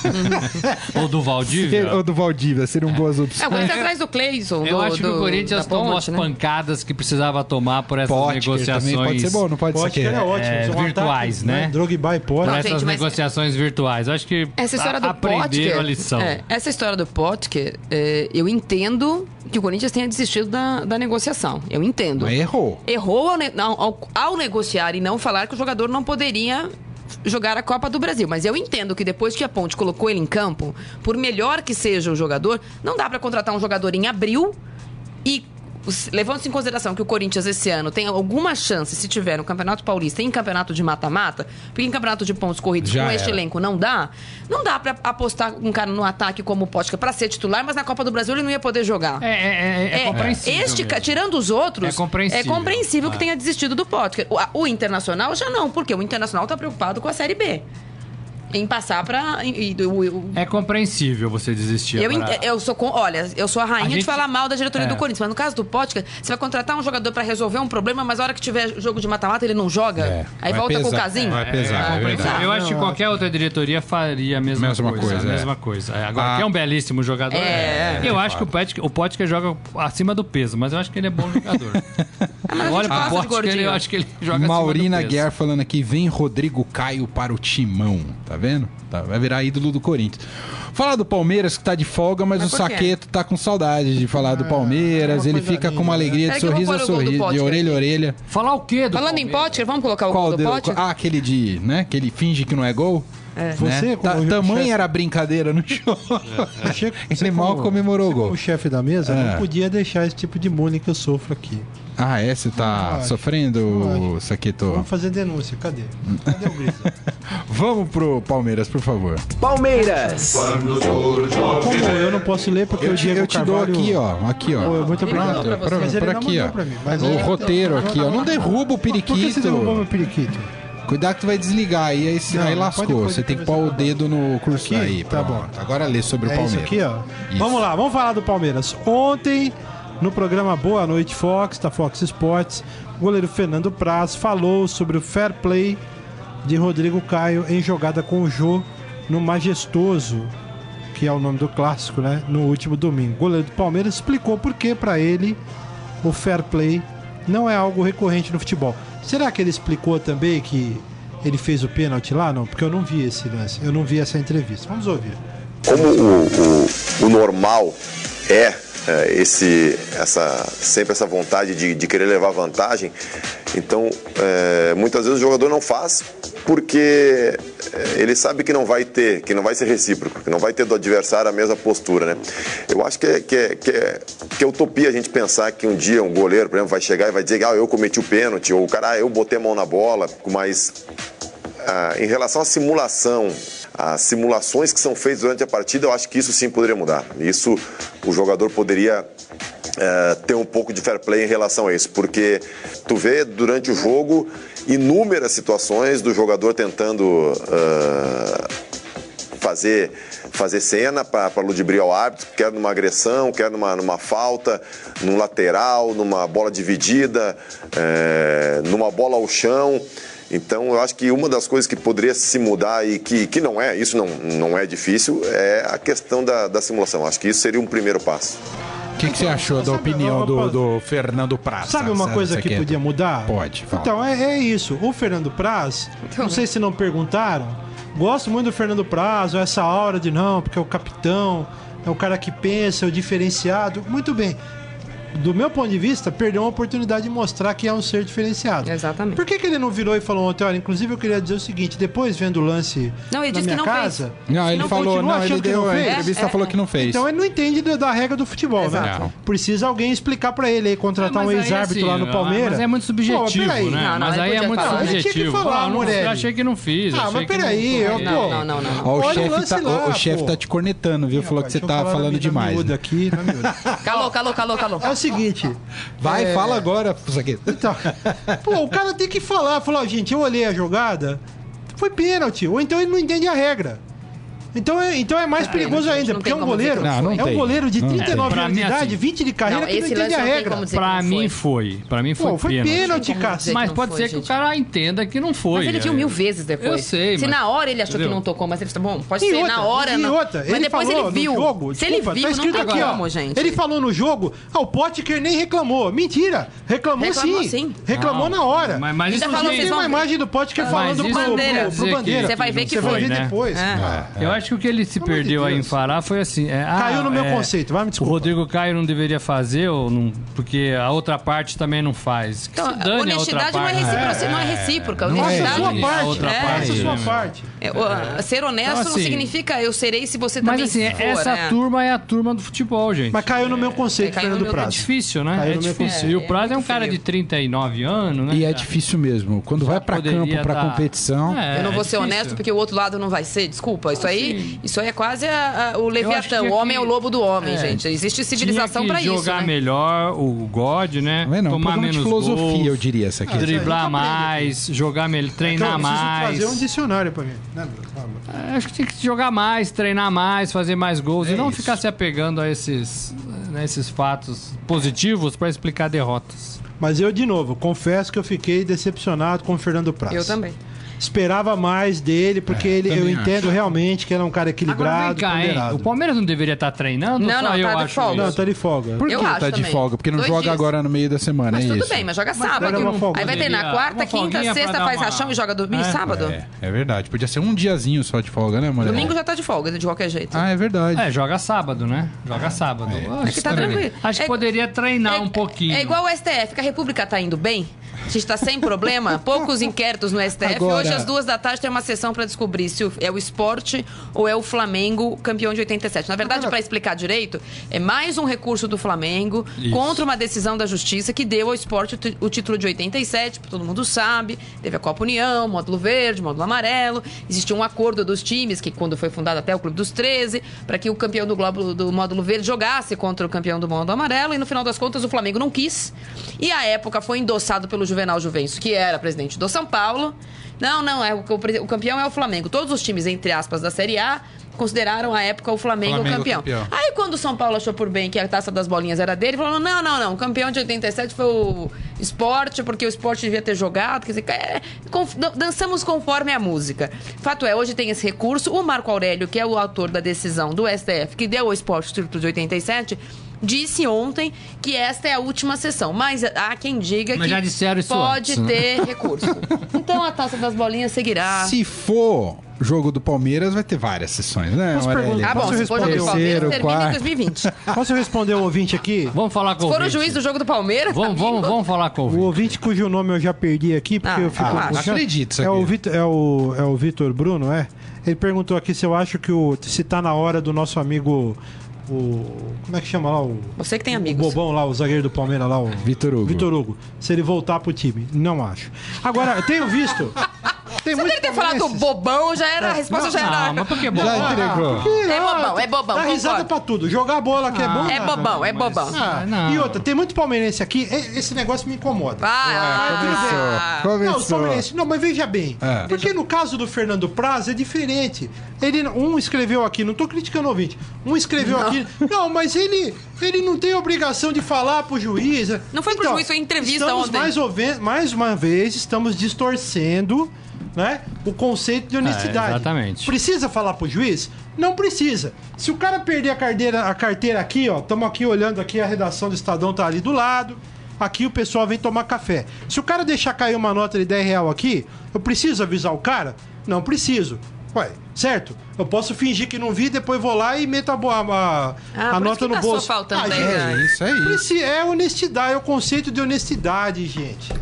[laughs] Ou do Valdívia? Ou do Valdívia? Seriam boas É, o opções. Corinthians atrás do Cleison. Eu do- acho que o Corinthians tomou Ponte, as né? pancadas que precisava tomar por essas Potker negociações pode ser bom, não pode, Pode ser que que é ótimo. é, virtuais, ataques, né? Drogba e por pode. Não, essas gente, mas- negociações virtuais. Eu acho que Essa história a- do aprenderam Potker, a lição. é, essa história do Potker, é, eu entendo que o Corinthians tenha desistido da, da negociação. Eu entendo. Mas errou. Errou ao- ao- ao negociar e não falar que o jogador não poderia jogar a Copa do Brasil. Mas eu entendo que depois que a Ponte colocou ele em campo, por melhor que seja o jogador, não dá pra contratar um jogador em abril e levando-se em consideração que o Corinthians esse ano tem alguma chance, se tiver no Campeonato Paulista e em campeonato de mata-mata, porque em campeonato de pontos corridos Já com este era. elenco não dá, não dá pra apostar um cara no ataque como o Potker pra ser titular, mas na Copa do Brasil ele não ia poder jogar. É, é, é, é compreensível. Este, mesmo. tirando os outros, É compreensível. é compreensível que Ah. tenha desistido do Potker. O, o Internacional já não, porque o Internacional tá preocupado com a Série B. Em passar pra. e- É compreensível você desistir. eu, eu sou com, olha, eu sou a rainha A gente- de falar mal da diretoria É. do Corinthians, mas no caso do Potker, você vai contratar um jogador pra resolver um problema, mas a hora que tiver jogo de mata-mata ele não joga. É, aí vai volta com o pesar. casinho. Vai pesar, Ah, é. Eu acho que qualquer outra diretoria faria a mesma, Mesma coisa. coisa, a é. mesma coisa. É, Agora, Ah. que é um belíssimo jogador. É. Eu acho que o Potker, o Potker joga acima do peso, mas eu acho que ele é bom jogador. [laughs] Olha pro Potker, eu acho que ele joga Maurina acima do peso. Guer falando aqui, vem Rodrigo Caio para o timão. Tá vendo? Tá, vai virar ídolo do Corinthians. Falar do Palmeiras, que tá de folga, mas, Mas o? Saqueto tá com saudade de falar do Palmeiras. é ele fica com uma linda, né? alegria de sorriso a o sorriso, de orelha a orelha. Falar o quê do Falando em Palmeiras? Potker, vamos colocar o Qual gol do? Potker? Ah, aquele de, né? Que ele finge que não é gol. É. Você, Ta- como tamanho chefe- era a brincadeira no jogo. Você- [laughs] Ele você mal como- comemorou o gol. como chefe da mesa, É. não podia deixar esse tipo de bullying que eu sofro aqui. Ah, é? Você tá sofrendo. Saqueto? Vamos fazer denúncia. Cadê? Cadê o grito? [laughs] Vamos pro Palmeiras, por favor. Palmeiras. Como eu não posso ler porque Eu o te, Diego eu te Carvalho... dou aqui, ó. Aqui, ó. Pô, muito obrigado. pra ele por não aqui, ó. pra mim, mas o roteiro aqui, ó. Não derruba o Por que você derrubou meu periquito. periquito? Cuidado que tu vai desligar aí, aí, se- Não, aí lascou. pode- pode você tem que pôr o pra dedo no curso Aqui? aí. Tá pronto. bom. Agora lê sobre o É isso Palmeiras. aqui, ó. Isso. Vamos lá, vamos falar do Palmeiras. Ontem, no programa Boa Noite Fox, da Fox Sports, o goleiro Fernando Praz falou sobre o fair play de Rodrigo Caio em jogada com o Jô no Majestoso, que é o nome do clássico, né? No último domingo. O goleiro do Palmeiras explicou por que para ele o fair play não é algo recorrente no futebol. Será que ele explicou também que ele fez o pênalti lá? Não, porque eu não vi esse lance, eu não vi essa entrevista. Vamos ouvir. Como o, o- o normal é, é, esse, essa, sempre essa vontade de, de querer levar vantagem, então é, muitas vezes o jogador não faz porque é, ele sabe que não vai ter, que não vai ser recíproco, que não vai ter do adversário a mesma postura, né? Eu acho que é, que é, que é, que é utopia a gente pensar que um dia um goleiro, por exemplo, vai chegar e vai dizer ah, eu cometi o pênalti, ou cara, ah, eu botei a mão na bola, mas ah, em relação à simulação, as simulações que são feitas durante a partida, eu acho que isso sim poderia mudar. Isso o jogador poderia eh, ter um pouco de fair play em relação a isso, porque tu vê durante o jogo inúmeras situações do jogador tentando ah, fazer, fazer cena para ludibriar o árbitro, quer numa agressão, quer numa, numa falta, num lateral, numa bola dividida, eh, numa bola ao chão. Então, eu acho que uma das coisas que poderia se mudar e que, que não é, isso não, não é difícil, é a questão da, da simulação. Acho que isso seria um primeiro passo. O que, que você achou da opinião do, do Fernando Praz? Sabe uma coisa que podia mudar? Pode, fala. Então, é, é isso. O Fernando Praz, não sei se não perguntaram, Gosto muito do Fernando Prazo, essa aura de não, porque é o capitão, é o cara que pensa, é o diferenciado. Muito bem. Do meu ponto de vista, perdeu uma oportunidade de mostrar que é um ser diferenciado. Exatamente. Por que, que ele não virou e falou ontem? Olha, inclusive eu queria dizer o seguinte: depois vendo o lance Não, ele na disse que minha não casa. fez. Não, ele Não, falou, não, ele deu não a fez? entrevista É, falou é. que não fez. Então ele não entende da, da regra do futebol, Exato. né? Precisa alguém explicar pra ele aí, contratar um aí, ex-árbitro lá assim, no Palmeiras. Mas é muito subjetivo, Pô, peraí. né? Não, não, mas aí é muito falar. Ele tinha que subjetivo. falar, Ah, não- eu achei que não fiz. Ah, mas peraí, eu, Não, pô. não, não, não. Ó, o Olha o chefe lance tá, lá, o, chefe tá te cornetando, viu? Falou que você tá falando demais. né? Calou, calou, calou, calou. Seguinte. Vai, é, fala agora, Zagueiro. Então, pô, o cara tem que falar. Falar, gente, eu olhei a jogada, foi pênalti. Ou então ele não entende a regra. Então é, então é mais perigoso gente, ainda, porque é um goleiro. não Não, é um goleiro de Não tem. 39 Pra anos de mim, idade, assim, 20 de carreira, Não, que não entende a regra. Pra mim foi. foi. Pra mim foi Pô, foi pênalti. cara. Mas pode foi, ser que o cara entenda que não foi. Mas ele viu é. mil vezes depois. Eu sei, Se mas- na hora ele achou entendeu? que não tocou, mas ele tá bom, pode E ser outra, na hora, e não. outra, mas depois falou ele viu. No jogo, Se ele desculpa, viu, tá não tem aqui, ó. como, gente. Ele falou no jogo, ah, o Potker nem reclamou. Mentira, reclamou, Reclamou sim. sim. Reclamou Não, na hora. Mas, mas isso falou, tem- uma imagem do Potker Mas falando pro, Bandeira. Você vai ver que Você vai foi, ver né? depois. É. Eu acho que o que ele se Pelo amor de perdeu aí em Deus. Fará foi assim. é, ah, Caiu no meu é, conceito, vai me O. Rodrigo Caio não deveria fazer, ou não, porque a outra parte também não faz. Que Então, se dane a outra honestidade não é, parte. recíproca, não é recíproca. Não é, Faça a Honestidade sua parte. A outra É. parte, Faça a sua né? parte. É, o- ser honesto Então, não assim, significa eu serei se você Mas também assim, for, essa né? turma é a turma do futebol, gente. Mas caiu no meu conceito, É, caiu no Fernando meu- É Prazo. difícil, né? Caiu É no meu difícil. conceito. E o Prazo é um cara de 39 anos, né? E é difícil mesmo. Quando já vai pra poderia campo, pra dar- competição. É, Eu não é vou ser difícil. honesto porque o outro lado não vai ser. Desculpa, isso aí, Isso aí é quase a- a- o Leviatã. que O homem é aqui- o lobo do homem, É. gente. Existe civilização que isso. jogar né? melhor o God, né? Vendo? É um Tomar programa menos de filosofia, gols, eu diria, essa aqui. driblar mais, jogar melhor, Então, treinar preciso mais. trazer um dicionário pra mim. Né? Fala. Acho que tem que jogar mais, treinar mais, fazer mais gols É e não isso. ficar se apegando a esses, né, esses fatos positivos para explicar derrotas. Mas eu, de novo, confesso que eu fiquei decepcionado com o Fernando Prazo. Eu também. Esperava mais dele, porque ele, eu entendo realmente que ele é um cara Agora vem equilibrado, cá, ponderado. O Palmeiras não deveria estar treinando? Não, Só não, eu tá de acho folga. Não, tá de folga. Por que acho tá de também. folga? Porque não Dois joga dias. agora no meio da semana, Mas é tudo isso? bem, mas joga era sábado. folga. Aí vai ter na Poderia- quarta, quinta, sexta, faz uma- rachão e joga domingo, É, sábado. É, é verdade. Podia ser um diazinho só de folga, né, mulher? Domingo já tá de folga, de qualquer jeito. Ah, é verdade. É, joga sábado, né? Joga sábado. É. É que tá tranquilo. Acho que É- poderia treinar é- um pouquinho. É igual o STF, que a República tá indo bem. A gente tá sem problema, [laughs] poucos inquéritos no STF. Agora- Hoje, às duas da tarde, tem uma sessão pra descobrir se é o esporte ou é o Flamengo campeão de 87. Na verdade, pra explicar direito, é mais um recurso do Flamengo Isso. contra uma decisão da Justiça que deu ao esporte o título de 87, todo mundo sabe. Teve a Copa União, módulo verde, módulo amarelo. Existia um acordo dos times, que quando foi fundado até o Clube dos 13, para que o campeão do Globo do módulo verde jogasse contra o campeão do módulo amarelo. E no final das contas, o Flamengo não quis. E a época foi endossado pelo Juvenal Juvencio, que era presidente do São Paulo. Não, não, é o, o campeão é o Flamengo. Todos os times, entre aspas, da Série A consideraram a época o Flamengo, Flamengo o campeão. campeão. Aí quando o São Paulo achou por bem que a taça das bolinhas era dele, falou: não, não, não, o campeão de 87 foi o esporte, porque o esporte devia ter jogado. Quer dizer, é, dançamos conforme a música. Fato é, hoje tem esse recurso. O Marco Aurélio, que é o autor da decisão do STF, que deu ao esporte o título de 87. Disse ontem que esta é a última sessão, mas há quem diga Mas que já disseram isso pode antes, né? ter recurso. [laughs] Então a taça das bolinhas seguirá. Se for jogo do Palmeiras, vai ter várias sessões, né, Posso perguntar? Ah, bom, Posso se for jogo do responder? Palmeiras, Terceiro, termina em quarto. 2020. Posso responder o ouvinte aqui? Vamos falar com Se o for o ouvinte. juiz do jogo do Palmeiras, Vamos, vamos, amigo. vamos falar com o O ouvinte. ouvinte cujo nome eu já perdi aqui, porque Ah, eu fico ah, puxando. acredito isso é o, aqui. Vitor, é, o, é o Vitor Bruno, é? Ele perguntou aqui se eu acho que o. se tá na hora do nosso amigo. O. Como é que chama lá? O, Você que tem o amigos. bobão lá, o zagueiro do Palmeiras lá, o. Vitor Hugo. Vitor Hugo. Se ele voltar pro time. Não acho. Agora, eu tenho visto. Tem Se ele ter falado bobão, já era, a resposta já era. Não, mas por que bom? Já entregou. É bobão, é bobão, Dá risada concordo. pra tudo. Jogar bola que é bom. É nada. bobão, é bobão. Ah, Não. E outra, tem muito palmeirense aqui. Esse negócio me incomoda. Vai, ah, Começou. Não, os Começou. palmeirenses. Não, mas veja bem. É. Porque no caso do Fernando Praz é diferente. Ele, um escreveu aqui, não tô criticando o ouvinte. Um escreveu aqui. Não, mas ele, ele não tem obrigação de falar pro juiz. Não foi pro juiz, foi entrevista estamos ontem. Mais, mais uma vez, estamos distorcendo né, o conceito de honestidade. É, exatamente. Precisa falar pro juiz? Não precisa. Se o cara perder a carteira, a carteira aqui, ó, estamos aqui olhando aqui, a redação do Estadão tá ali do lado. Aqui o pessoal vem tomar café. Se o cara deixar cair uma nota de 10 real aqui, eu preciso avisar o cara? Não preciso. Ué, certo? Eu posso fingir que não vi, depois vou lá e meto a, a, a, Ah, a nota no passou bolso. faltando Ah, 10 gente, reais. É isso aí. É honestidade, é o conceito de honestidade, gente.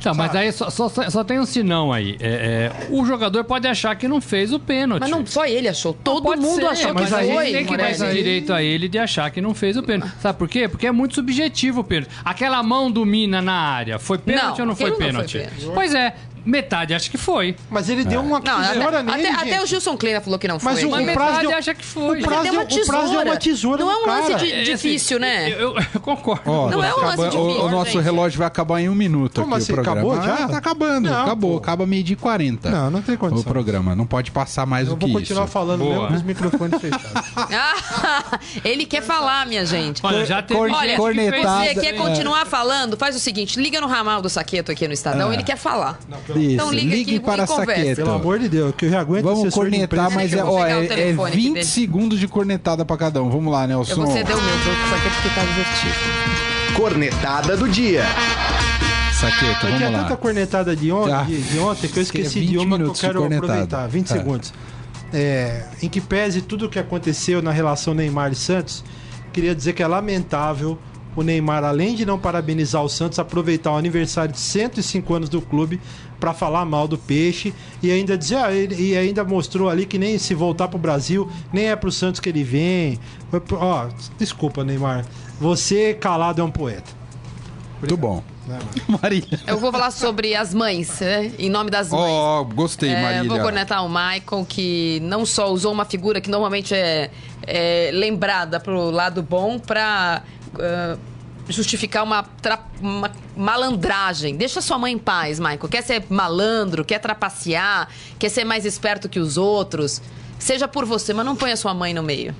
Então, mas aí só, só, só tem um sinão aí. É, é, o jogador pode achar que não fez o pênalti. Mas não só ele achou, todo Pode mundo ser, achou mas que aí foi. tem que dar esse Morelli. direito a ele de achar que não fez o pênalti. Sabe por quê? Porque é muito subjetivo o pênalti. Aquela mão do Mina na área, foi pênalti Não, ou não foi não pênalti? foi pênalti. Pois é, metade acha que foi. Mas ele deu uma Não, até, tesoura nele, até, até o Gilson Kleina falou que não foi. Mas o, Mas o prazo metade deu, acha que foi. O prazo, Deu uma o prazo deu tesoura. uma tesoura Não é um lance de- É, assim, difícil, né? Eu, eu concordo. Ó, Não é um lance difícil, o, o nosso gente. relógio vai acabar em um minuto Como aqui assim? o programa. Acabou já? Ah, tá acabando, Não, acabou. pô. Acaba meio dia e 40. Não, não tem condição. O programa não pode passar mais Eu do que vou continuar isso. falando Boa. mesmo com os microfones fechados. [laughs] [laughs] Ele quer falar, minha gente. Olha, já teve Olha, cornetada. Você isso, quer continuar falando? Faz o seguinte, liga no ramal do Saqueto aqui no Estadão, ele quer falar. Isso, Então liga ligue aqui para conversa. Saqueto. Pelo amor de Deus, que eu já aguento Vamos cornetar, mas que é, ó, é, é telefone aqui 20 dele. segundos de cornetada pra cada um. Vamos lá, Nelson. Eu vou ceder o meu pro Saqueto porque tá divertido. Cornetada do dia. Saqueto, Eu tinha vamos tanta lá. cornetada de, on- Já. de- de ontem que eu que é esqueci 20 de uma que eu minutos de quero cornetada. aproveitar. 20 Tá. segundos. É, em que pese tudo o que aconteceu na relação Neymar e Santos, queria dizer que é lamentável o Neymar, além de não parabenizar o Santos, aproveitar o aniversário de 105 anos do clube para falar mal do peixe e ainda dizer, ah, ele- e ainda mostrou ali que nem se voltar pro Brasil, nem é pro Santos que ele vem. Ó, desculpa, Neymar. Você calado é um poeta. Muito bom. [laughs] Marília. Eu vou falar sobre as mães, né? em nome das mães. Ó, gostei, É, Marília. vou cornetar o Michael, que não só usou uma figura que normalmente é, é lembrada pro lado bom pra ah, justificar uma, tra- uma malandragem. Deixa sua mãe em paz, Michael. Quer ser malandro, quer trapacear, quer ser mais esperto que os outros. Seja por você, mas não ponha sua mãe no meio.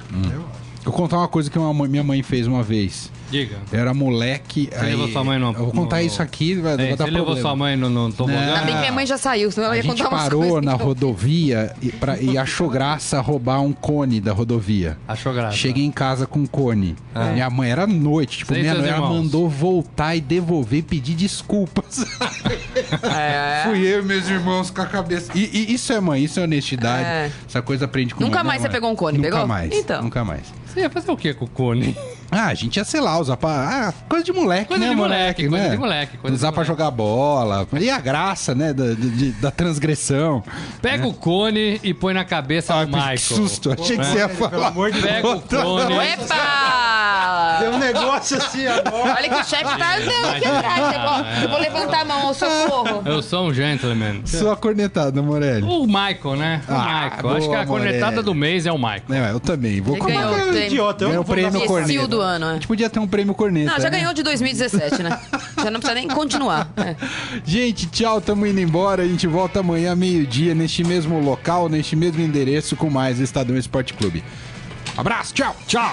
Vou contar uma coisa que uma minha mãe fez uma vez. Diga. Eu era moleque. Você levou sua mãe no- Eu vou contar no- isso aqui, vai, vai Ei, dar você levou problema. sua mãe no, no tobogã? Ainda bem que minha mãe já saiu, senão ela A ia gente contar umas parou coisas. na que rodovia e, pra, e achou graça roubar um cone da rodovia. Achou graça. Cheguei em casa com um cone. Minha mãe era noite, tipo, Sem minha mãe ela mandou voltar e devolver e pedir desculpas. [laughs] É. Fui eu e meus irmãos com a cabeça. E, e isso é mãe, isso é honestidade. É. Essa coisa aprende com Nunca mãe, mais né, você mãe? pegou um cone, Nunca pegou? mais. Então. Nunca mais. Você ia fazer o que com o cone? Ah, a gente ia, sei lá, usar pra. Ah, coisa de moleque, Coisa né, de moleque? moleque, coisa né? de moleque, coisa usar de pra moleque. jogar bola. E a graça, né, da, de- da transgressão. Pega o cone e põe na cabeça Ah, do Michael. que susto. Achei que você ia Pelo falar. amor de Pega o Deus. cone. Epa! Tem um negócio assim agora. Olha que o chefe tá andando aqui atrás. Eu vou, eu vou levantar a mão, ô, socorro. Eu sou um gentleman. Sua cornetada, Morelli. O Michael, né? O Ah, Michael. boa, Acho que a cornetada Morelli. do mês é o Michael. É, eu também. Vou Ele ganhou. É um idiota. Eu Ganhou não vou prêmio dar- Imbecil corneta. do ano, A é. gente podia ter um prêmio corneta. Não, já né? ganhou de 2017, né? [laughs] Já não precisa nem continuar. É. Gente, tchau, tamo indo embora. A gente volta amanhã, meio-dia, neste mesmo local, neste mesmo endereço, com mais Estadão Esporte Clube. Abraço, tchau, tchau.